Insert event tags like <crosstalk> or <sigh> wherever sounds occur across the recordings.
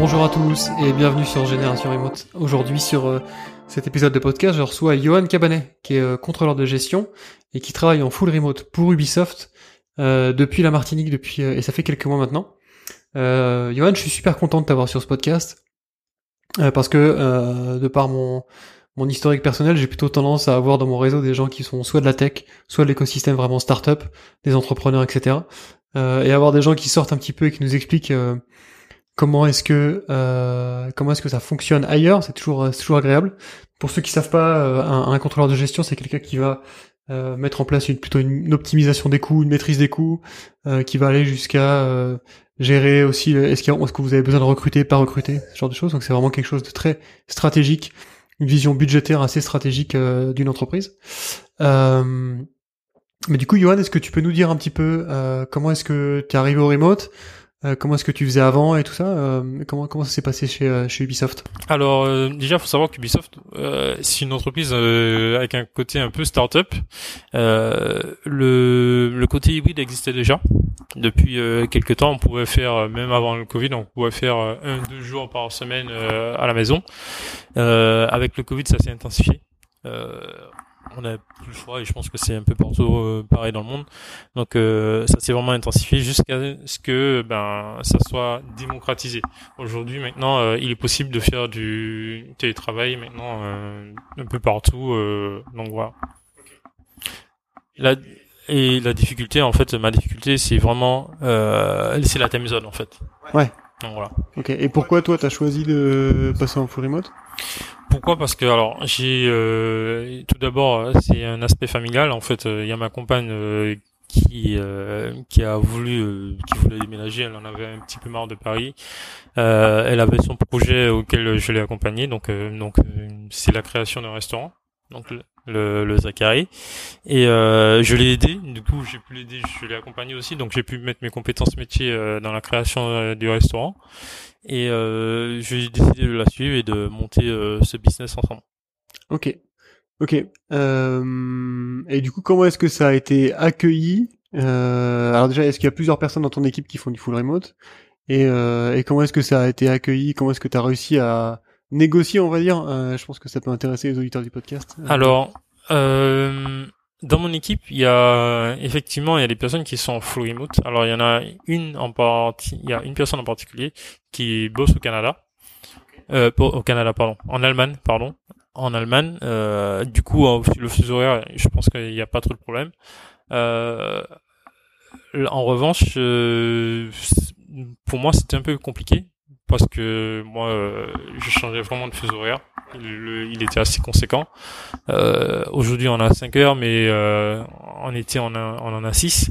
Bonjour à tous et bienvenue sur Génération Remote. Aujourd'hui sur euh, cet épisode de podcast, je reçois Johan Cabanet, qui est euh, contrôleur de gestion et qui travaille en full remote pour Ubisoft euh, depuis la Martinique depuis et ça fait quelques mois maintenant. Johan, je suis super content de t'avoir sur ce podcast parce que de par mon mon historique personnel, j'ai plutôt tendance à avoir dans mon réseau des gens qui sont soit de la tech, soit de l'écosystème vraiment start-up, des entrepreneurs, etc. et avoir des gens qui sortent un petit peu et qui nous expliquent comment est-ce que euh, comment est-ce que ça fonctionne ailleurs c'est toujours toujours agréable. Pour ceux qui savent pas euh, un, contrôleur de gestion c'est quelqu'un qui va euh, mettre en place une, plutôt une, optimisation des coûts une maîtrise des coûts qui va aller jusqu'à gérer aussi est-ce est-ce que vous avez besoin de recruter pas recruter ce genre de choses. Donc c'est vraiment quelque chose de très stratégique une vision budgétaire assez stratégique d'une entreprise. Mais du coup Johan est-ce que tu peux nous dire un petit peu comment est-ce que tu es arrivé au remote? Euh, comment est-ce que tu faisais avant et tout ça euh, Comment comment ça s'est passé chez euh, chez Ubisoft? Alors déjà, faut savoir qu'Ubisoft c'est une entreprise avec un côté un peu start-up. le le côté hybride existait déjà depuis quelques temps. On pouvait faire même avant le Covid, on pouvait faire un deux jours par semaine à la maison. avec le Covid, ça s'est intensifié on a plus le choix et je pense que c'est un peu partout euh, pareil dans le monde. Donc euh, ça s'est vraiment intensifié jusqu'à ce que ben ça soit démocratisé. Aujourd'hui maintenant, euh, il est possible de faire du télétravail maintenant un peu partout. donc voilà. La, et la difficulté en fait, ma difficulté c'est vraiment c'est la time zone en fait. Ouais. Donc voilà. Ok. Et pourquoi toi t'as choisi de passer en full remote? Pourquoi? Parce que alors j'ai euh, tout d'abord c'est un aspect familial. En fait, il y a ma compagne euh, qui euh, qui a voulu qui voulait déménager. Elle en avait un petit peu marre de Paris. elle avait son projet auquel je l'ai accompagné. Donc donc c'est la création d'un restaurant. Donc le, le, Zachary. Et je l'ai aidé. Du coup j'ai pu l'aider je l'ai accompagné aussi. Donc j'ai pu mettre mes compétences métiers dans la création du restaurant. Et euh, j'ai décidé de la suivre et de monter euh, ce business ensemble. Ok, ok. Euh, et du coup, comment est-ce que ça a été accueilli? Euh, Alors déjà, est-ce qu'il y a plusieurs personnes dans ton équipe qui font du full remote? Et, euh, et comment est-ce que ça a été accueilli? Comment est-ce que tu as réussi à négocier, on va dire Je pense que ça peut intéresser les auditeurs du podcast. Alors, euh, dans mon équipe, il y a effectivement il y a des personnes qui sont full remote. Alors il y en a une en partie, il y a une personne en particulier qui bosse au Canada, euh, au Canada pardon, en Allemagne pardon, en Allemagne. Euh, du coup le fuseau horaire, je pense qu'il n'y a pas trop de problème. Euh, en revanche, euh, pour moi c'était un peu compliqué parce que moi euh, je changeais vraiment de fuseau horaire il était assez conséquent. Euh, Aujourd'hui, on a 5 heures, mais euh, en été, on, a, on en a 6.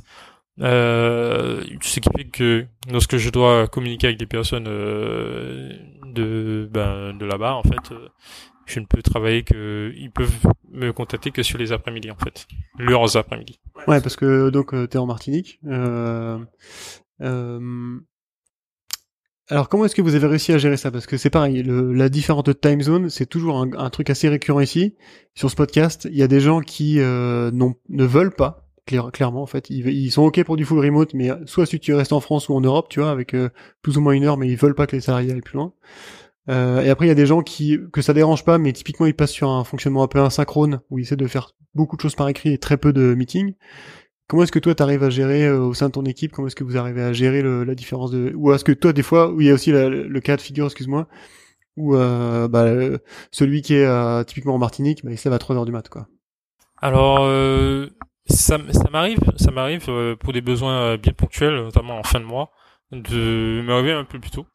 Euh, ce qui fait que lorsque je dois communiquer avec des personnes de ben, de là-bas, en fait, je ne peux travailler que ils peuvent me contacter que sur les après-midi, en fait, leurs après-midi. Ouais, parce que donc euh, t'es en Martinique. Euh, alors comment est-ce que vous avez réussi à gérer ça? Parce que c'est pareil, la différente time zone, c'est toujours un, truc assez récurrent ici. Sur ce podcast, il y a des gens qui euh, ne veulent pas, clairement en fait. Ils, sont ok pour du full remote, mais soit si tu restes en France ou en Europe, tu vois, avec euh, plus ou moins une heure, mais ils veulent pas que les salariés aillent plus loin. Euh, et après, il y a des gens qui que ça dérange pas, mais typiquement ils passent sur un fonctionnement un peu asynchrone, où ils essaient de faire beaucoup de choses par écrit et très peu de meetings. Comment est-ce que toi tu arrives à gérer euh, au sein de ton équipe? Comment est-ce que vous arrivez à gérer le, la différence de ou est-ce que toi des fois où il y a aussi le cas de figure, excuse-moi, où euh, bah, celui qui est euh, typiquement en Martinique, bah, il se lève à 3 heures du mat quoi. Alors ça, ça m'arrive, ça m'arrive pour des besoins bien ponctuels, notamment en fin de mois, de réveiller un peu plus tôt.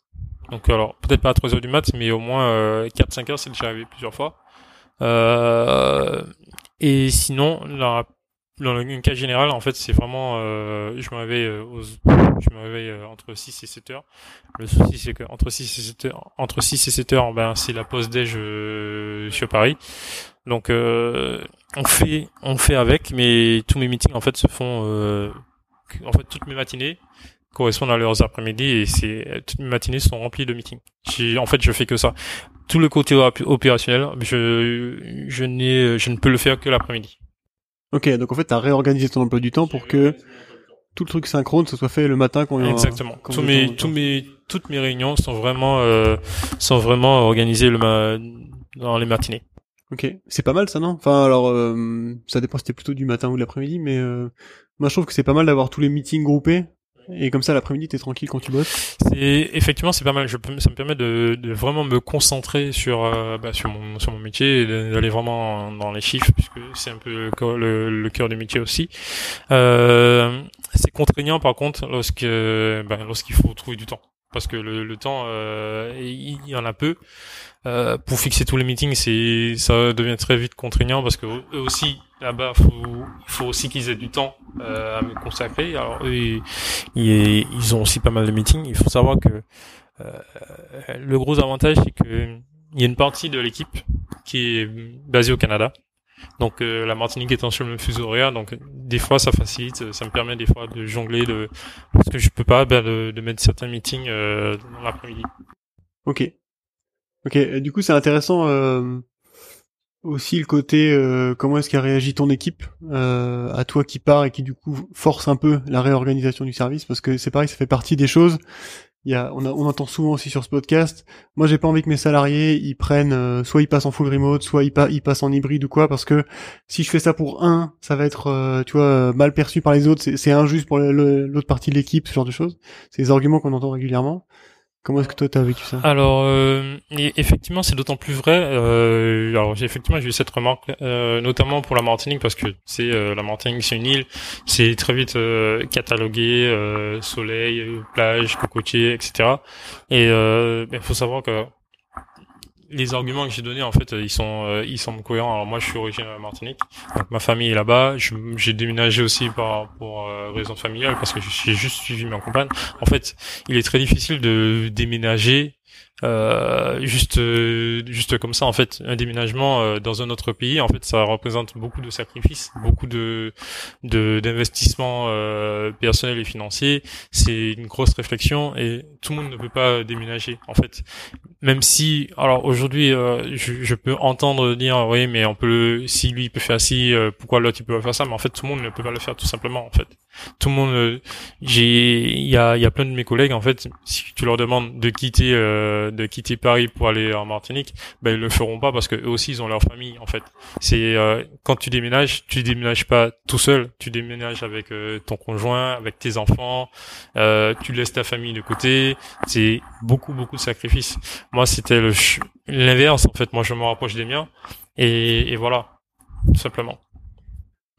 Donc alors peut-être pas à 3 heures du mat, mais au moins 4-5 heures, c'est déjà arrivé plusieurs fois. et sinon, la dans le cas général, en fait, c'est vraiment, euh, je me réveille, euh, aux, je me réveille euh, entre 6 et 7 heures. Le souci, c'est que entre 6 et 7 heures, entre 6 et 7 heures, ben, c'est la pause déj euh, sur Paris. Donc, on fait, on fait avec, mais tous mes meetings, en fait, se font, en fait, toutes mes matinées correspondent à leurs après-midi et c'est, toutes mes matinées sont remplies de meetings. En fait, je fais que ça. Tout le côté opérationnel, je, je n'ai, je ne peux le faire que l'après-midi. Ok, donc en fait, tu as réorganisé ton emploi du temps pour que tout le truc synchrone, ça soit fait le matin quand Exactement. Tous mes, tous mes, toutes mes réunions sont vraiment, euh, sont vraiment organisées le ma... dans les matinées. Ok, c'est pas mal ça, non? Enfin, alors, euh, ça dépend si c'était plutôt du matin ou de l'après-midi, mais euh, moi je trouve que c'est pas mal d'avoir tous les meetings groupés et comme ça, l'après-midi, t'es tranquille quand tu bosses. C'est effectivement, c'est pas mal. Je ça me permet de, de vraiment me concentrer sur euh, bah, sur mon sur mon métier et d'aller vraiment dans les chiffres puisque c'est un peu le, le, cœur du métier aussi. Euh, c'est contraignant par contre lorsque bah, lorsqu'il faut trouver du temps parce que le, le temps euh, il y en a peu. Euh, pour fixer tous les meetings, c'est ça devient très vite contraignant parce que eux aussi là-bas, faut, faut aussi qu'ils aient du temps euh, à me consacrer. Alors eux, ils, ils, ont aussi pas mal de meetings. Il faut savoir que euh, le gros avantage, c'est que il y a une partie de l'équipe qui est basée au Canada. Donc euh, la Martinique étant sur le même fuseau horaire, donc des fois ça facilite, ça me permet des fois de jongler, de parce que je peux pas ben, de, de mettre certains meetings euh, dans l'après-midi. Ok, ok. Du coup c'est intéressant euh, aussi le côté euh, comment est-ce qu'a réagi ton équipe euh, à toi qui pars et qui du coup force un peu la réorganisation du service parce que c'est pareil, ça fait partie des choses il y a, on, on, entend souvent aussi sur ce podcast. Moi, j'ai pas envie que mes salariés ils prennent, soit ils passent en full remote, soit ils, ils, passent en hybride ou quoi, parce que si je fais ça pour un, ça va être, tu vois, mal perçu par les autres. C'est injuste pour l'autre partie de l'équipe, ce genre de choses. C'est des arguments qu'on entend régulièrement. Comment est-ce que toi t'as vécu ça? Alors euh, effectivement c'est d'autant plus vrai. Euh, alors effectivement j'ai eu cette remarque euh, notamment pour la Martinique parce que c'est euh, la Martinique c'est une île, c'est très vite euh, catalogué euh, soleil, plage, cocotier, etc. Et il faut savoir que les arguments que j'ai donnés en fait ils sont euh, ils sont cohérents. Alors moi je suis originaire de Martinique. Donc ma famille est là-bas. J'ai déménagé aussi par pour euh, raison familiale parce que j'ai juste suivi ma compagne. En fait il est très difficile de déménager euh, juste euh, juste comme ça. En fait un déménagement euh, dans un autre pays en fait ça représente beaucoup de sacrifices beaucoup de d'investissements euh, personnels et financiers. C'est une grosse réflexion et tout le monde ne peut pas déménager. En fait même si alors aujourd'hui je, je, peux entendre dire oui mais on peut si lui il peut faire ci pourquoi l'autre il peut pas faire ça mais en fait tout le monde ne peut pas le faire tout simplement en fait tout le monde j'ai il y a il y a plein de mes collègues en fait si tu leur demandes de quitter de quitter Paris pour aller en Martinique, ben ils le feront pas parce que eux aussi ils ont leur famille en fait. C'est euh, quand tu déménages, tu déménages pas tout seul, tu déménages avec euh, ton conjoint, avec tes enfants, euh, tu laisses ta famille de côté. C'est beaucoup beaucoup de sacrifices. Moi c'était l'inverse en fait. Moi je me rapproche des miens et, et voilà tout simplement.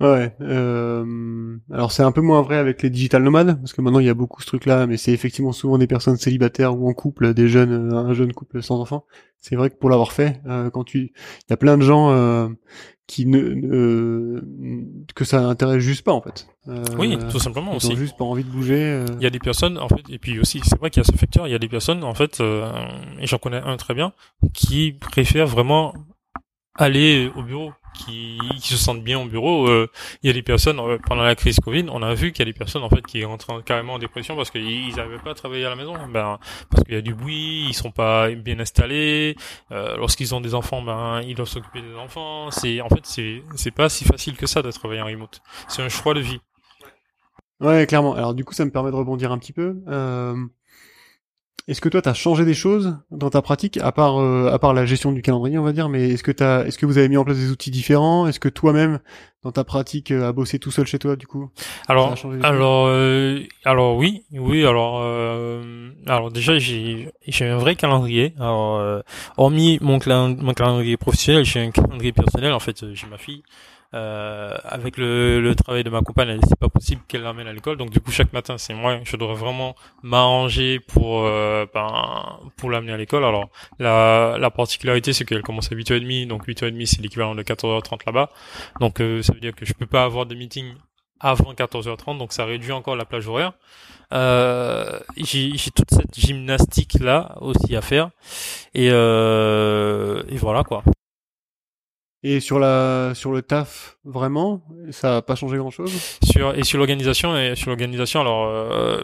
Ouais. Euh, alors c'est un peu moins vrai avec les digital nomades parce que maintenant il y a beaucoup ce truc-là, mais c'est effectivement souvent des personnes célibataires ou en couple, des jeunes, un jeune couple sans enfants. C'est vrai que pour l'avoir fait, euh, quand tu, il y a plein de gens euh, qui ne, que ça intéresse juste pas en fait. oui, tout simplement ils aussi. Ont juste pas envie de bouger. Il y a des personnes en fait, et puis aussi c'est vrai qu'il y a ce facteur, il y a des personnes en fait, et j'en connais un très bien, qui préfèrent vraiment aller au bureau qui, qui se sentent bien au bureau. Euh, il y a des personnes euh, pendant la crise Covid, on a vu qu'il y a des personnes en fait qui rentrent carrément en dépression parce qu'ils n'arrivaient pas à travailler à la maison. Ben parce qu'il y a du bruit, ils sont pas bien installés. Euh, Lorsqu'ils ont des enfants, ben ils doivent s'occuper des enfants. C'est en fait c'est c'est pas si facile que ça de travailler en remote. C'est un choix de vie. Ouais, clairement. Alors du coup, ça me permet de rebondir un petit peu. Euh, est-ce que toi, tu as changé des choses dans ta pratique, à part euh, à part la gestion du calendrier, on va dire, mais est-ce que t'as, est-ce que vous avez mis en place des outils différents? Est-ce que toi-même, dans ta pratique, euh, à bosser tout seul chez toi, du coup Alors, alors, euh, alors oui, oui. Alors, alors déjà, j'ai j'ai un vrai calendrier. Alors, hormis mon, mon calendrier professionnel, j'ai un calendrier personnel. En fait, j'ai ma fille. Euh, avec le, le, travail de ma compagne, c'est pas possible qu'elle l'amène à l'école. Donc du coup, chaque matin, c'est moi, je devrais vraiment m'arranger pour euh, ben, pour l'amener à l'école. Alors la, la particularité, c'est qu'elle commence à 8h30, donc 8h30 c'est l'équivalent de 14h30 là-bas. Donc euh, ça veut dire que je peux pas avoir de meeting avant 14h30, donc ça réduit encore la plage horaire. Euh, j'ai toute cette gymnastique là aussi à faire et, euh, et voilà quoi. Et sur la sur le taf vraiment, ça a pas changé grand chose. Sur et sur l'organisation et sur l'organisation alors euh,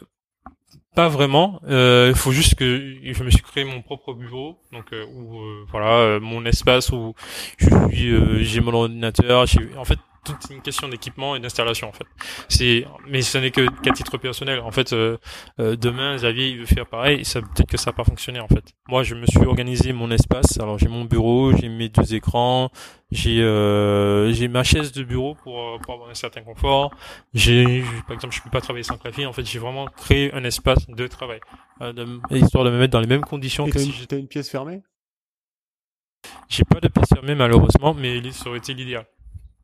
pas vraiment. Euh, il faut juste que je me suis créé mon propre bureau, donc euh, où euh, voilà mon espace où je suis, j'ai mon ordinateur. En fait, toute une question d'équipement et d'installation en fait. C'est mais ce n'est que qu'à titre personnel. En fait, euh, euh, demain Xavier il veut faire pareil, ça peut-être que ça va pas fonctionner en fait. Moi, je me suis organisé mon espace. Alors j'ai mon bureau, j'ai mes deux écrans, j'ai euh, j'ai ma chaise de bureau pour pour avoir un certain confort. J'ai par exemple, je peux pas travailler sans clavier. En fait, j'ai vraiment créé un espace de travail, de, histoire de me mettre dans les mêmes conditions et que si j'étais une pièce fermée? J'ai pas de pièce fermée malheureusement, mais ça aurait été l'idéal.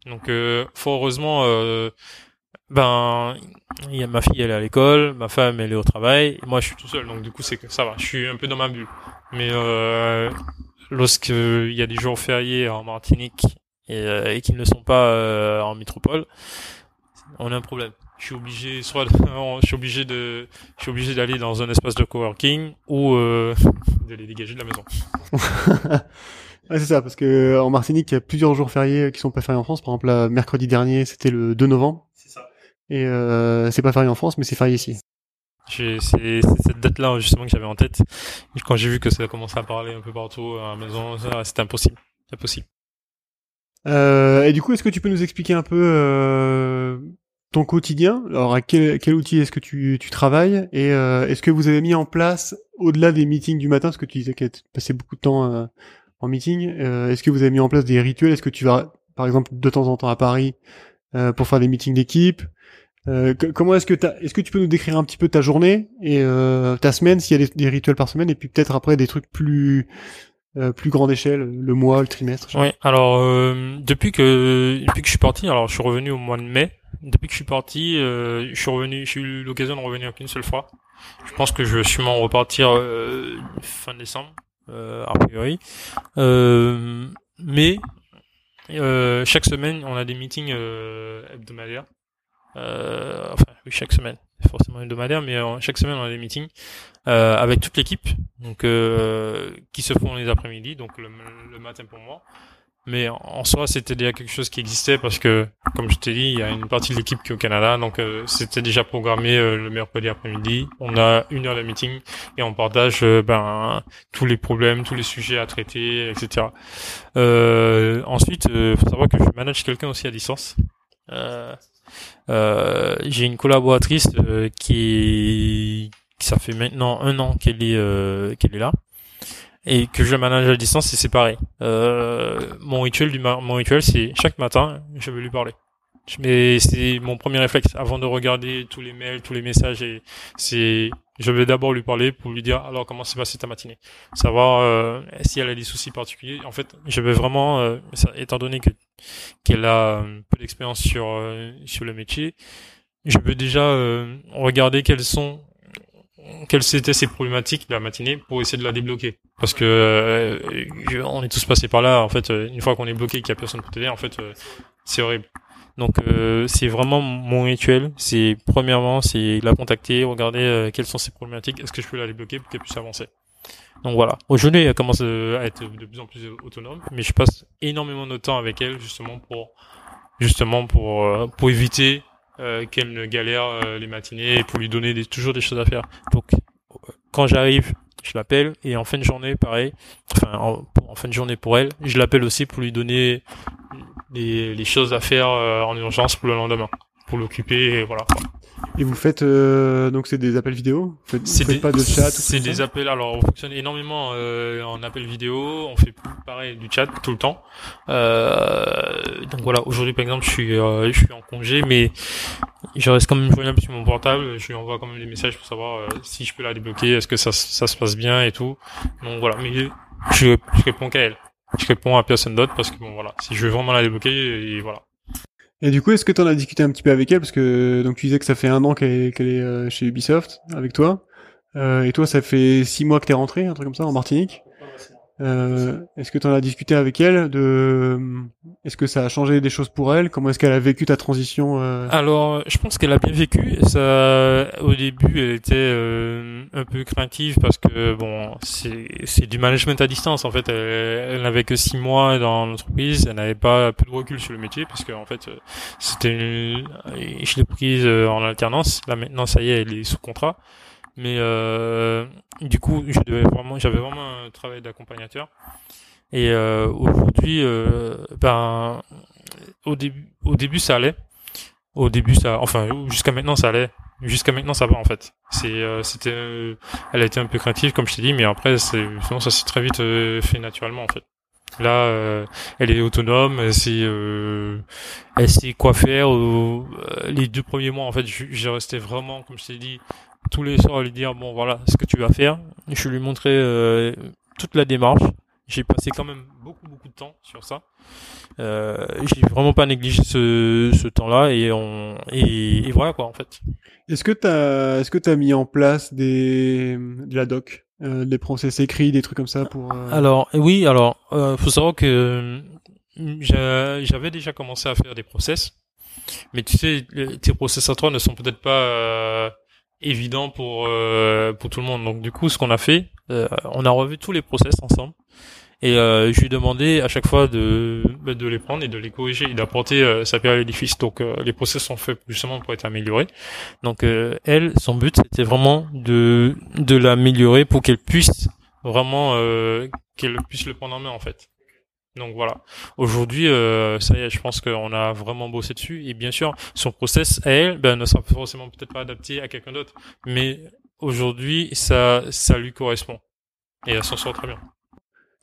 Donc, euh, fort heureusement, euh, ben, il y a ma fille, elle est à l'école, ma femme, elle est au travail, moi, je suis tout seul. Donc, du coup, c'est que ça va. Je suis un peu dans ma bulle. Mais euh, lorsqu'il y a des jours fériés en Martinique et, et qu'ils ne sont pas en métropole, on a un problème. Je suis obligé, soit, <laughs> je suis obligé de, je suis obligé d'aller dans un espace de coworking ou euh, <laughs> de dégager de la maison. <laughs> Ouais, c'est ça, parce que en Martinique, il y a plusieurs jours fériés qui sont pas fériés en France. Par exemple, là, mercredi dernier, c'était le 2 novembre. C'est ça. Et euh, c'est pas férié en France, mais c'est férié ici. C'est cette date-là justement que j'avais en tête. Et quand j'ai vu que ça commençait à parler un peu partout à la maison, c'était impossible. Impossible. Euh, et du coup, est-ce que tu peux nous expliquer un peu euh, ton quotidien? Alors, à quel, quel outil est-ce que tu, tu travailles? Et euh, est-ce que vous avez mis en place, au-delà des meetings du matin, parce que tu disais que tu passais beaucoup de temps euh, en meeting. Euh, est-ce que vous avez mis en place des rituels? Est-ce que tu vas, par exemple, de temps en temps à Paris euh, pour faire des meetings d'équipe? Euh, Comment est-ce que est-ce que tu peux nous décrire un petit peu ta journée et ta semaine s'il y a des, rituels par semaine et puis peut-être après des trucs plus plus grande échelle, le mois, le trimestre. Oui. Alors depuis que depuis que je suis parti, alors je suis revenu au mois de mai. Depuis que je suis parti, je suis revenu, j'ai eu l'occasion de revenir qu'une seule fois. Je pense que je vais sûrement repartir fin décembre euh, a priori. Euh, mais euh, chaque semaine, on a des meetings hebdomadaires. enfin, oui, chaque semaine forcément hebdomadaire, mais chaque semaine on a des meetings euh, avec toute l'équipe, donc euh, qui se font les après-midi, donc le, matin pour moi, mais en soi, c'était déjà quelque chose qui existait parce que, comme je t'ai dit, il y a une partie de l'équipe qui est au Canada, donc euh, c'était déjà programmé euh, le mercredi après-midi. On a une heure de meeting et on partage euh, ben tous les problèmes, tous les sujets à traiter, etc. ensuite, il faut savoir que je manage quelqu'un aussi à distance. J'ai une collaboratrice qui ça fait maintenant un an qu'elle est qu'elle est là et que je manage à distance, c'est pareil. Euh, mon rituel du mon rituel, c'est chaque matin, je vais lui parler. Mais c'est mon premier réflexe avant de regarder tous les mails, tous les messages. Et c'est, je vais d'abord lui parler pour lui dire alors comment s'est passée ta matinée, savoir euh, si elle a des soucis particuliers? En fait, je vais vraiment, euh, étant donné que qu'elle a un peu d'expérience sur euh, sur le métier, je veux déjà euh, regarder quels sont quelles étaient ces problématiques de la matinée pour essayer de la débloquer. Parce que euh, on est tous passés par là. En fait, euh, une fois qu'on est bloqué, qu'il y a personne pour t'aider, en fait, euh, c'est horrible. Donc c'est vraiment mon rituel. C'est premièrement, c'est la contacter, regarder quelles sont ses problématiques, est-ce que je peux la débloquer pour qu'elle puisse avancer? Donc voilà. Aujourd'hui, elle commence à être de plus en plus autonome, mais je passe énormément de temps avec elle justement pour justement pour pour éviter euh, qu'elle ne galère euh, les matinées pour lui donner des, toujours des choses à faire. Donc quand j'arrive, je l'appelle et en fin de journée, pareil, enfin en, fin de journée pour elle, je l'appelle aussi pour lui donner les, les choses à faire euh, en urgence pour le lendemain, pour l'occuper et voilà. Et vous faites euh, donc c'est des appels vidéo? Vous faites, des, pas de chat C'est des appels. Alors on fonctionne énormément euh, en appels vidéo. On fait pareil du chat tout le temps. Euh, donc voilà. Aujourd'hui par exemple, je suis euh, je suis en congé, mais je reste quand même joignable sur mon portable. Je lui envoie quand même des messages pour savoir euh, si je peux la débloquer, est-ce que ça ça se passe bien et tout. Donc voilà. Mais je, je réponds qu'à elle. Je réponds à personne d'autre parce que bon voilà. Si je veux vraiment la débloquer, et voilà. Et du coup, est-ce que tu en as discuté un petit peu avec elle? Parce que donc tu disais que ça fait un an qu'elle est, qu'elle est euh, chez Ubisoft avec toi. Euh, et toi, ça fait six mois que t'es rentré, un truc comme ça, en Martinique? Euh, est-ce que tu en as discuté avec elle de Est-ce que ça a changé des choses pour elle? Comment est-ce qu'elle a vécu ta transition euh? Alors, je pense qu'elle a bien vécu. Ça, au début, elle était euh, un peu craintive parce que bon, c'est c'est du management à distance. En fait, elle, elle n'avait que six mois dans l'entreprise. Elle n'avait pas peu de recul sur le métier parce que en fait, c'était une... je l'ai prise en alternance. Là maintenant, ça y est, elle est sous contrat. Mais euh, du coup, je devais vraiment, j'avais vraiment un travail d'accompagnateur. Et euh, aujourd'hui, euh, ben, au début, au début, ça allait. Au début, ça, enfin, jusqu'à maintenant, ça allait. Jusqu'à maintenant, ça va en fait. C'est, euh, c'était, euh, elle a été un peu craintive, comme je t'ai dit, mais après, c'est, sinon, ça s'est très vite fait naturellement en fait. Là, elle est autonome, elle sait, elle sait quoi faire. les deux premiers mois, en fait, j'ai resté vraiment, comme je t'ai dit, tous les soirs à lui dire bon voilà ce que tu vas faire. Je lui montrer euh, toute la démarche. J'ai passé quand même beaucoup beaucoup de temps sur ça. Euh, j'ai vraiment pas négligé ce, ce temps-là et on et, voilà quoi en fait. Est-ce que t'as est-ce que t'as mis en place des de la doc, euh, des process écrits, des trucs comme ça pour euh, Alors oui alors euh, faut savoir que j'avais déjà commencé à faire des process, mais tu sais tes process à toi ne sont peut-être pas évident pour euh, pour tout le monde. Donc du coup, ce qu'on a fait, euh, on a revu tous les process ensemble et euh, je lui ai demandé à chaque fois de bah, de les prendre et de les corriger et d'apporter sa pierre à l'édifice. Donc les process sont faits justement pour être améliorés. Donc elle, son but c'était vraiment de de l'améliorer pour qu'elle puisse vraiment qu'elle puisse le prendre en main en fait. Donc voilà. Aujourd'hui, euh, ça y est, je pense qu'on a vraiment bossé dessus. Et bien sûr, son process elle, ben, ne sera forcément peut-être pas adapté à quelqu'un d'autre. Mais aujourd'hui, ça, ça lui correspond. Et elle s'en sort très bien.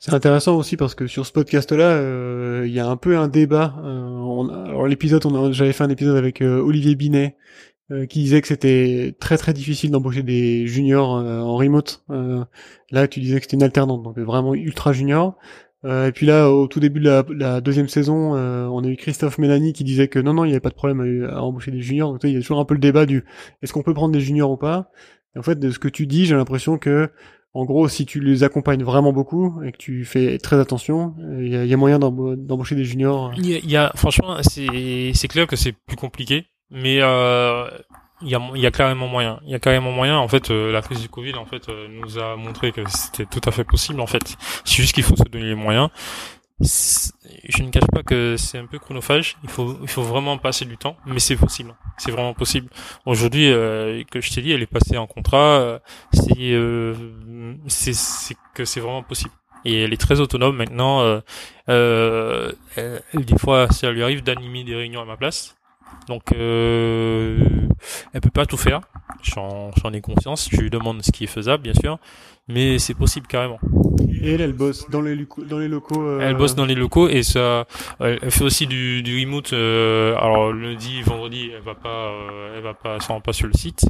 C'est intéressant aussi parce que sur ce podcast-là, euh, il y a un peu un débat. Euh, alors l'épisode, on j'avais fait un épisode avec euh, Olivier Binet qui disait que c'était très très difficile d'embaucher des juniors en remote. là, tu disais que c'était une alternante, donc vraiment ultra junior. Euh, et puis là, au tout début de la, la deuxième saison, euh, on a eu Christophe Mélanie qui disait que non, non, il n'y avait pas de problème à, embaucher des juniors. Donc il y a toujours un peu le débat du est-ce qu'on peut prendre des juniors ou pas? Et en fait, de ce que tu dis, j'ai l'impression que, en gros, si tu les accompagnes vraiment beaucoup et que tu fais très attention, il y a, moyen d'embaucher des juniors. Il y a, y a franchement, c'est clair que c'est plus compliqué, mais euh, il y a, y a carrément moyen. Il y a carrément moyen. En fait, euh, la crise du Covid, en fait, euh, nous a montré que c'était tout à fait possible. En fait, c'est juste qu'il faut se donner les moyens. Je ne cache pas que c'est un peu chronophage. Il faut, il faut vraiment passer du temps, mais c'est possible. C'est vraiment possible. Aujourd'hui, euh, que je t'ai dit, elle est passée en contrat. c'est, c'est, que c'est vraiment possible. Et elle est très autonome maintenant. Euh, des fois, ça lui arrive d'animer des réunions à ma place. Donc, euh, elle peut pas tout faire. J'en ai conscience. Je lui demande ce qui est faisable, bien sûr, mais c'est possible carrément. Et elle, elle bosse dans les, dans les locaux. Euh... Elle bosse dans les locaux et ça, elle fait aussi du, du remote. Euh, alors lundi, vendredi, elle va pas, euh, elle va pas, ça pas sur le site,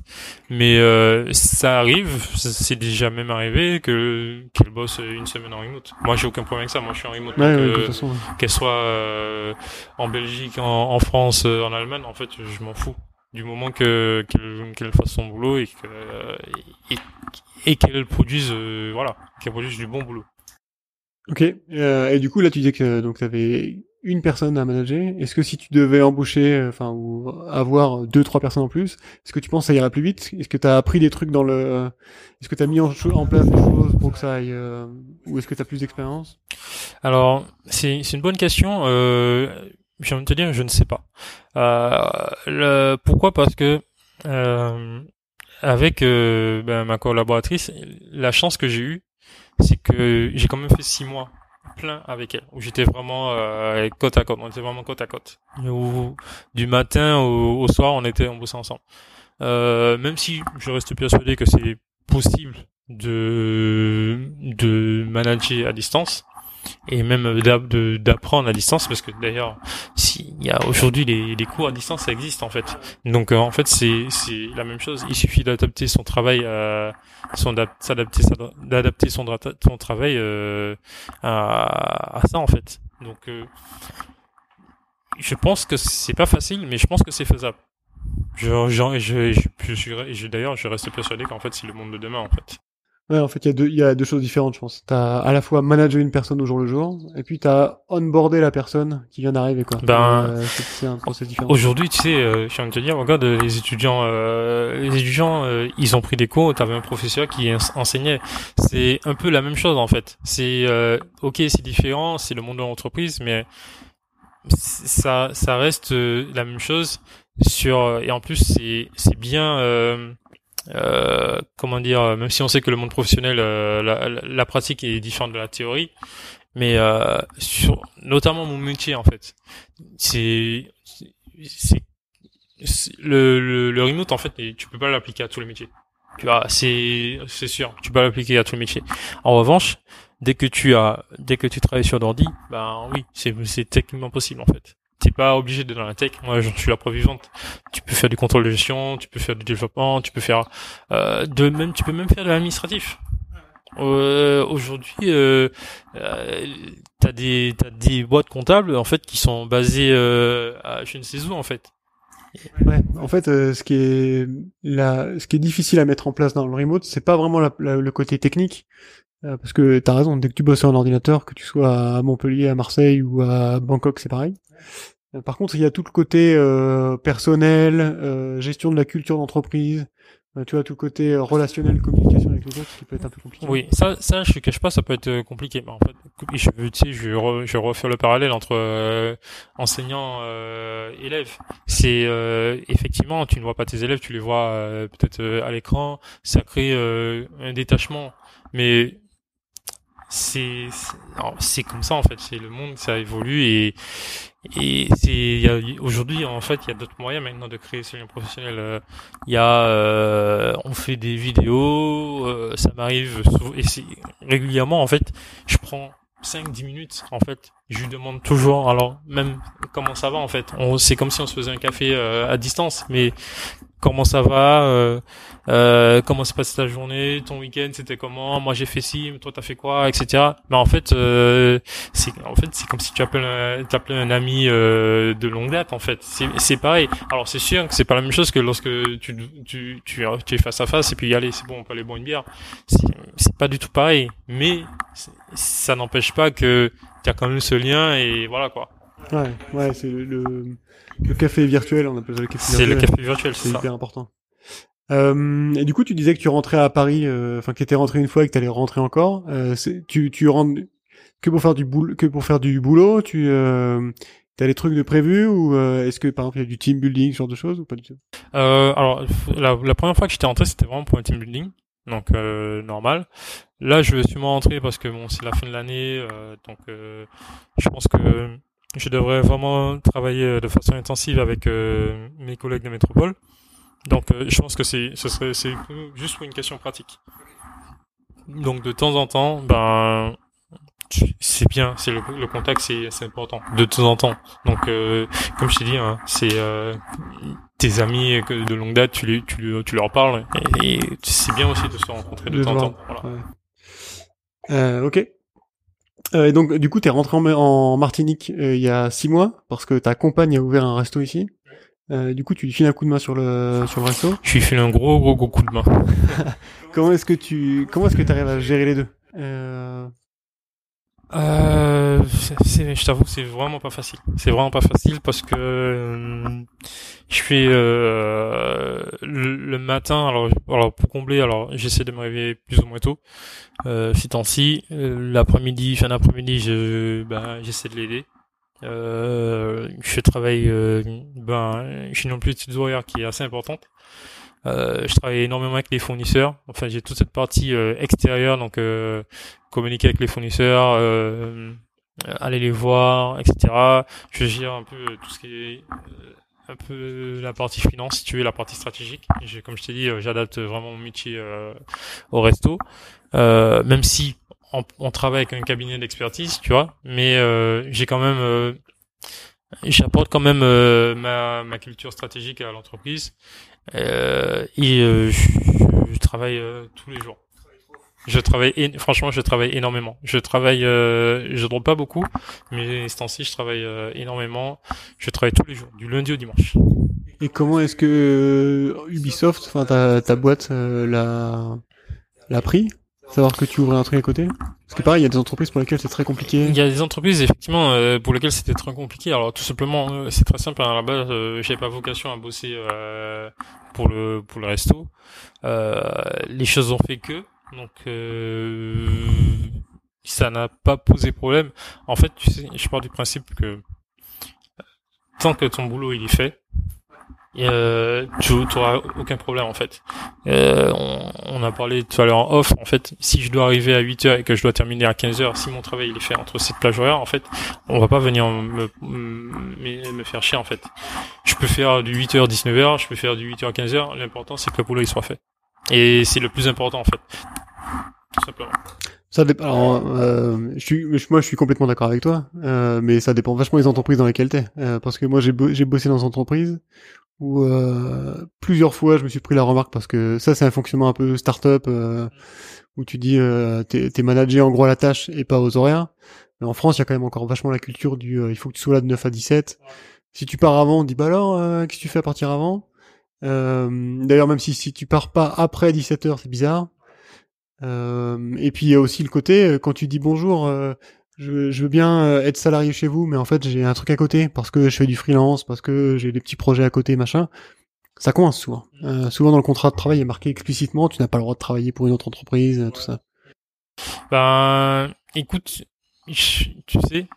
mais euh, ça arrive. C'est déjà même arrivé que qu'elle bosse une semaine en remote. Moi, j'ai aucun problème avec ça. Moi, je suis en remote. Euh, qu'elle soit en Belgique, en, en France, en Allemagne, en fait, je m'en fous du moment que qu'elle fasse son boulot et que et, et qu'elle produise euh, voilà qu'elle produise du bon boulot. Ok euh, et du coup là tu disais que donc tu avais une personne à manager. Est-ce que si tu devais embaucher euh, enfin ou avoir deux trois personnes en plus est-ce que tu penses que ça ira plus vite? Est-ce que tu as appris des trucs dans le est-ce que tu as mis en, en, place des choses pour que ça aille euh, ou est-ce que tu as plus d'expérience? Alors c'est c'est une bonne question. Euh j'ai envie de te dire, je ne sais pas. Euh, le, pourquoi? Parce que euh, avec euh, ben, ma collaboratrice, la chance que j'ai eue, c'est que j'ai quand même fait six mois plein avec elle, où j'étais vraiment euh, côte à côte, on était vraiment côte à côte. Du matin au, soir, on était on bossait ensemble. Euh, même si je reste persuadé que c'est possible de de manager à distance, et même d'apprendre à distance parce que d'ailleurs s'il y a aujourd'hui les, les cours à distance ça existe en fait donc euh, en fait c'est c'est la même chose il suffit d'adapter son travail à son s'adapter d'adapter son son travail euh, à, à ça en fait donc euh, je pense que c'est pas facile, mais je pense que c'est faisable. Je, je, je, je, je, je d'ailleurs, je reste persuadé qu'en fait, c'est le monde de demain, en fait. Ouais, en fait, il y a deux, il y a deux choses différentes, je pense. T'as à la fois manager une personne au jour le jour, et puis t'as onboarder la personne qui vient d'arriver, quoi. Ben, Euh, c'est un process différent. Aujourd'hui, tu sais, euh, je viens de te dire, regarde, les étudiants, euh, les étudiants, euh, ils ont pris des cours. T'avais un professeur qui ens- enseignait. C'est un peu la même chose en fait. C'est euh, ok, c'est différent, c'est le monde de l'entreprise, mais ça, ça reste euh, la même chose. Sur et en plus, c'est c'est bien. Euh, euh, comment dire, même si on sait que le monde professionnel, euh, la, la, pratique est différente de la théorie, mais euh, sur notamment mon métier en fait, c'est le, le le remote en fait, tu peux pas l'appliquer à tous les métiers. Tu vois, c'est c'est sûr, tu peux l'appliquer à tous les métiers. En revanche, dès que tu as dès que tu travailles sur d'ordi, ben oui, c'est c'est techniquement possible en fait. T'es pas obligé d'être dans la tech. Moi, je suis la preuve. Tu peux faire du contrôle de gestion, tu peux faire du développement, tu peux faire euh, de même, tu peux même faire de l'administratif. Euh, Aujourd'hui, euh, euh, t'as des t'as des boîtes comptables en fait qui sont basées euh, à je ne sais où en fait. Ouais, en fait, euh, ce qui est la, ce qui est difficile à mettre en place dans le remote, c'est pas vraiment le côté technique, euh, parce que t'as raison. Dès que tu bosses un ordinateur, que tu sois à Montpellier, à Marseille ou à Bangkok, c'est pareil. Par contre, il y a tout le côté euh, personnel, euh, gestion de la culture d'entreprise. euh, tu vois tout le côté euh, relationnel, communication avec les autres, qui peut être un peu compliqué. Oui, ça, ça, je cache pas, ça peut être euh, compliqué. Mais en fait, je, tu sais, je re- je refaire le parallèle entre euh, enseignant euh, élève. C'est euh, effectivement, tu ne vois pas tes élèves, tu les vois peut-être à l'écran. Ça crée un détachement, mais c'est c'est comme ça en fait. C'est le monde, ça évolue et et c'est aujourd'hui en fait il y a d'autres moyens maintenant de créer ce lien professionnel. Euh, Il y a euh, on fait des vidéos, euh, ça m'arrive sou- et régulièrement en fait je prends 5-10 minutes en fait je lui demande toujours alors même comment ça va en fait. On c'est comme si on se faisait un café euh, à distance mais comment ça va euh, euh, comment s'est passée ta journée ton week-end c'était comment moi j'ai fait ci toi t'as fait quoi etc mais en fait euh, c'est en fait c'est comme si tu appelles un, tu appelais un ami euh, de longue date en fait. C'est c'est pareil. Alors c'est sûr que c'est pas la même chose que lorsque tu tu tu, tu es face à face et puis allez c'est bon on peut aller boire une bière. C'est c'est pas du tout pareil. Mais ça n'empêche pas que tu as quand même ce lien et voilà quoi Ouais, ouais, c'est le, le, le café virtuel, on appelle ça le café c'est virtuel. le café virtuel C'est c'est hyper important. Euh, et du coup, tu disais que tu rentrais à Paris, euh, enfin, que t'étais rentré une fois et que t'allais rentrer encore. Euh, c'est- tu, tu rentres que pour faire du boulot, que pour faire du boulot. Tu, euh, t'as des trucs de prévus ou euh, est-ce que par exemple il y a du team building, ce genre de choses ou pas du tout? Euh, alors, la, la première fois que j'étais rentré, c'était vraiment pour un team building, donc euh, normal. Là, je vais sûrement rentrer parce que bon, c'est la fin de l'année, euh, donc euh, je pense que je devrais vraiment travailler de façon intensive avec euh, mes collègues de métropole. Donc, euh, je pense que c'est, ce serait, c'est juste pour une question pratique. Donc, de temps en temps, ben, c'est bien, c'est le, le contact, c'est, c'est important. De temps en temps. Donc, euh, comme je t'ai dit, hein, c'est euh, tes amis de longue date, tu, les, tu, tu leur parles et, et c'est bien aussi de se rencontrer de De temps en temps. Voilà. Ouais. Euh, ok. Euh, et donc, du coup, t'es rentré en, en Martinique euh, il y a six mois parce que ta compagne a ouvert un resto ici. Euh, du coup, tu lui files un coup de main sur le sur le resto. Je lui file un gros, gros, gros coup de main. <laughs> Comment est-ce que tu comment est-ce que tu arrives à gérer les deux? Euh... Euh, je t'avoue, que c'est vraiment pas facile. C'est vraiment pas facile parce que euh, je fais euh, le, matin. Alors, alors pour combler, alors j'essaie de me réveiller plus ou moins tôt. Euh, ces temps-ci, Euh, l'après-midi, fin d'après-midi, je, ben, j'essaie de l'aider. Euh, je travaille, ben, je suis non plus une petite horaire qui est assez importante. Euh, je travaille énormément avec les fournisseurs. Enfin, j'ai toute cette partie euh, extérieure, donc euh, communiquer avec les fournisseurs, aller les voir, etc. Je gère un peu tout ce qui est un peu la partie finance, si tu veux, la partie stratégique. J'ai- comme je t'ai dit, j'adapte vraiment mon métier euh, au resto, euh, même si on, on travaille avec un cabinet d'expertise, tu vois, mais euh, j'ai quand même j'apporte quand même ma, ma culture stratégique à l'entreprise euh, et euh, je, travaille euh, tous les jours. Je travaille, franchement, je travaille énormément. Je travaille, euh, je dors pas beaucoup, mais ce temps-ci, je travaille euh, énormément. Je travaille tous les jours, du lundi au dimanche. Et comment est-ce que euh, Ubisoft, enfin ta, ta boîte, l'a l'a pris? Savoir que tu ouvrais un truc à côté? Parce que pareil, il y a des entreprises pour lesquelles c'est très compliqué. Il y a des entreprises effectivement euh, pour lesquelles c'était très compliqué. Alors tout simplement, euh, c'est très simple. À la base, euh, j'avais pas vocation à bosser pour le pour le resto. Les choses ont fait que donc ça n'a pas posé problème. En fait, tu sais, je pars du principe que tant que ton boulot il est fait, euh, tu n'auras aucun problème en fait. Euh, on, on a parlé tout à l'heure en off. En fait, si je dois arriver à 8 heures et que je dois terminer à 15 heures, si mon travail il est fait entre cette plage horaire, en fait, on va pas venir me, me, me faire chier en fait. Je peux faire du 8h 19h, je peux faire du 8h 15h. L'important c'est que le boulot il soit fait. Et c'est le plus important en fait. Tout simplement. Ça dépend. Alors, euh, je suis, moi, je suis complètement d'accord avec toi, euh, mais ça dépend vachement des entreprises dans lesquelles t'es. Euh, parce que moi, j'ai j'ai bossé dans une entreprise où euh, plusieurs fois, je me suis pris la remarque parce que ça, c'est un fonctionnement un peu start-up euh, où tu dis euh, t'es t'es managé en gros à la tâche et pas aux horaires. Mais en France, il y a quand même encore vachement la culture du euh, il faut que tu sois là de 9 à 17. Si tu pars avant, on dit bah alors, euh, qu'est-ce que tu fais à partir avant? Euh, D'ailleurs, même si si tu pars pas après 17 heures, c'est bizarre. Euh, et puis il y a aussi le côté quand tu dis bonjour, je, je veux bien euh, être salarié chez vous, mais en fait j'ai un truc à côté parce que je fais du freelance, parce que j'ai des petits projets à côté, machin. Ça coince souvent. Euh, souvent dans le contrat de travail, il est marqué explicitement, tu n'as pas le droit de travailler pour une autre entreprise, euh, tout ça. Ben, écoute, tu sais,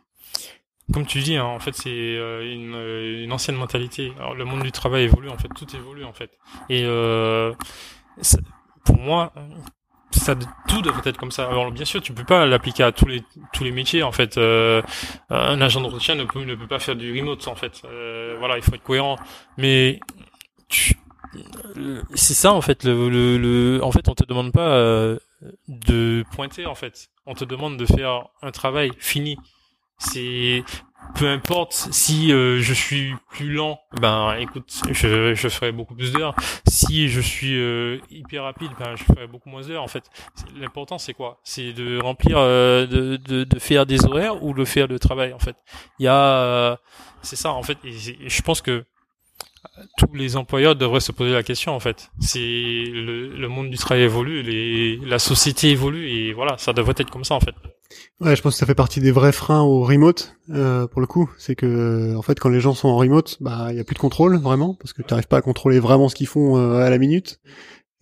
comme tu dis, hein, en fait, c'est euh, une, une ancienne mentalité. Alors, le monde du travail évolue, en fait, tout évolue, en fait. Et euh, ça- pour moi, ça, tout devrait être comme ça. Alors, bien sûr, tu peux pas l'appliquer à tous les tous les métiers, en fait. Euh, un agent d'entretien ne peut ne peut pas faire du remote, en fait. Euh, voilà, il faut être cohérent. Mais tu- c'est ça, en fait. Le, le, le- en fait, on te demande pas. euh, de pointer en fait. On te demande de faire un travail fini. C'est peu importe si euh, je suis plus lent, ben écoute, je, je ferai beaucoup plus d'heures. Si je suis euh, hyper rapide, ben je ferai beaucoup moins d'heures. En fait, l'important c'est quoi? C'est de remplir, euh, de, de, de faire des horaires ou de faire le travail. En fait, il y a, euh, c'est ça en fait. Et, je pense que tous les employeurs devraient se poser la question en fait. C'est le, le monde du travail évolue, les, la société évolue et voilà, ça devrait être comme ça en fait. Ouais, je pense que ça fait partie des vrais freins au remote, euh, pour le coup. C'est que, en fait, quand les gens sont en remote, bah, il y a plus de contrôle, vraiment, parce que tu n'arrives pas à contrôler vraiment ce qu'ils font euh, à la minute.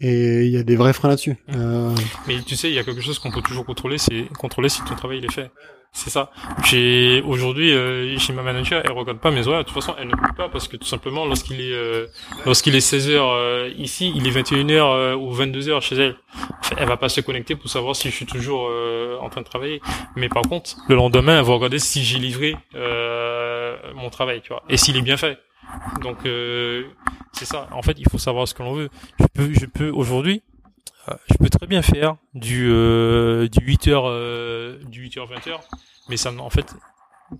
Et il y a des vrais freins là-dessus. Euh, Mais tu sais, il y a quelque chose qu'on peut toujours contrôler, c'est contrôler si ton travail il est fait. C'est ça. J'ai aujourd'hui euh, chez ma manager, elle regarde pas mes horaires. De toute façon, elle ne peut pas parce que tout simplement, lorsqu'il est euh, lorsqu'il est 16 heures euh, ici, il est 21 heures euh, ou 22 heures chez elle. Enfin, elle va pas se connecter pour savoir si je suis toujours euh, en train de travailler. Mais par contre, le lendemain, elle va regarder si j'ai livré euh, mon travail, tu vois, et s'il est bien fait. Donc c'est ça. En fait, il faut savoir ce que l'on veut. Je peux, je peux aujourd'hui, je peux très bien faire du euh, du 8h euh, du 8h 20h mais ça en fait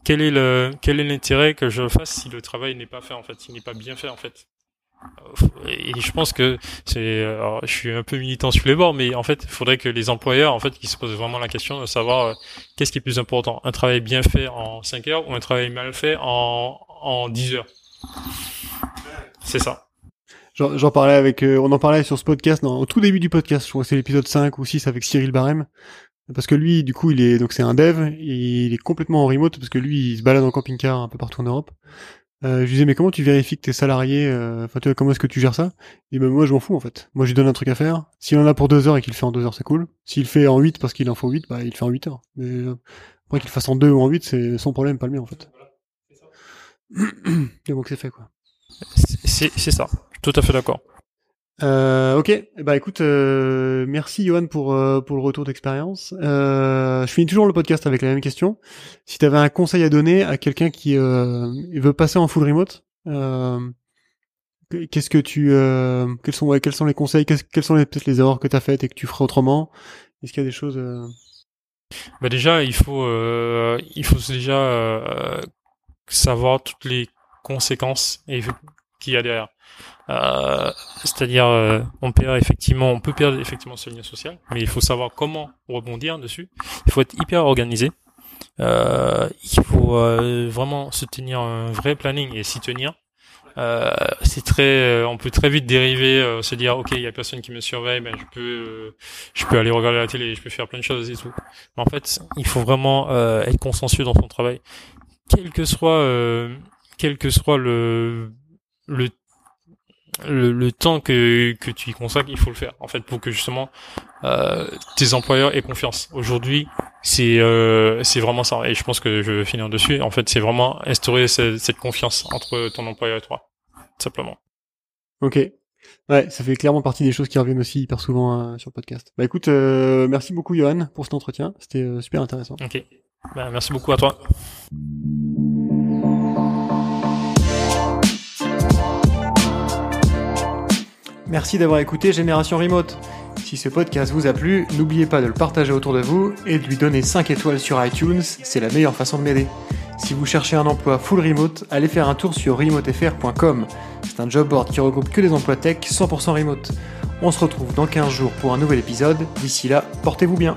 quel est le quel est l'intérêt que je fasse si le travail n'est pas fait en fait s'il n'est pas bien fait en fait? Euh, et je pense que c'est je suis un peu militant sur les bords mais en fait il faudrait que les employeurs en fait qui se posent vraiment la question de savoir euh, qu'est-ce qui est plus important un travail bien fait en 5 heures ou un travail mal fait en en 10 heures? C'est ça J'en parlais avec, euh, on en parlait sur ce podcast, non, au tout début du podcast, je crois que c'est l'épisode 5 ou 6 avec Cyril Barème. Parce que lui, du coup, il est, donc c'est un dev, et il est complètement en remote parce que lui, il se balade en camping-car un peu partout en Europe. Euh, je lui disais, mais comment tu vérifies que t'es salarié, euh, enfin, tu vois, comment est-ce que tu gères ça? Et ben, moi, je m'en fous, en fait. Moi, je lui donne un truc à faire. S'il en a pour deux heures et qu'il le fait en deux heures, c'est cool. S'il le fait en 8 parce qu'il en faut 8, bah, il le fait en 8 heures. Mais, euh, après qu'il le fasse en 2 ou en 8, c'est son problème, pas le mien, en fait. <clears throat> Et donc, c'est fait, quoi. c'est c'est- c'est ça tout à fait d'accord Euh, ok, ben écoute, euh, merci Johan pour euh, pour le retour d'expérience. Euh, je finis toujours le podcast avec la même question. Si tu avais un conseil à donner à quelqu'un qui euh, veut passer en full remote, euh, qu'est-ce que tu, euh, quels sont ouais, quels sont les conseils, qu'est-ce- quelles sont les- peut-être les erreurs que tu as faites et que tu ferais autrement? Est-ce qu'il y a des choses euh, Bah déjà, il faut, euh, il faut déjà euh, savoir toutes les conséquences et qu'il y a derrière. Euh, c'est-à-dire euh, on perd effectivement, on peut perdre effectivement ce lien social, mais il faut savoir comment rebondir dessus. Il faut être hyper organisé. Euh, il faut vraiment se tenir un vrai planning et s'y tenir. Euh, c'est très, on peut très vite dériver, se dire ok, il y a personne qui me surveille, ben je peux, je peux aller regarder la télé, je peux faire plein de choses et tout. Mais en fait, il faut vraiment être consciencieux dans son travail, quel que soit, quel que soit le le le, le, temps que, que tu y consacres, il faut le faire. En fait, pour que justement euh, tes employeurs aient confiance. Aujourd'hui, c'est euh, c'est vraiment ça. Et je pense que je vais finir dessus. En fait, c'est vraiment instaurer cette, cette, confiance entre ton employeur et toi, simplement. Ok. Ouais, ça fait clairement partie des choses qui reviennent aussi hyper souvent euh, sur le podcast. Bah écoute, euh, merci beaucoup Johan pour cet entretien. C'était euh, super intéressant. Ok. Bah, merci beaucoup à toi. Merci d'avoir écouté Génération Remote. Si ce podcast vous a plu, n'oubliez pas de le partager autour de vous et de lui donner 5 étoiles sur iTunes, c'est la meilleure façon de m'aider. Si vous cherchez un emploi full remote, allez faire un tour sur remotefr.com. C'est un job board qui regroupe que des emplois tech 100% remote. On se retrouve dans 15 jours pour un nouvel épisode. D'ici là, portez-vous bien.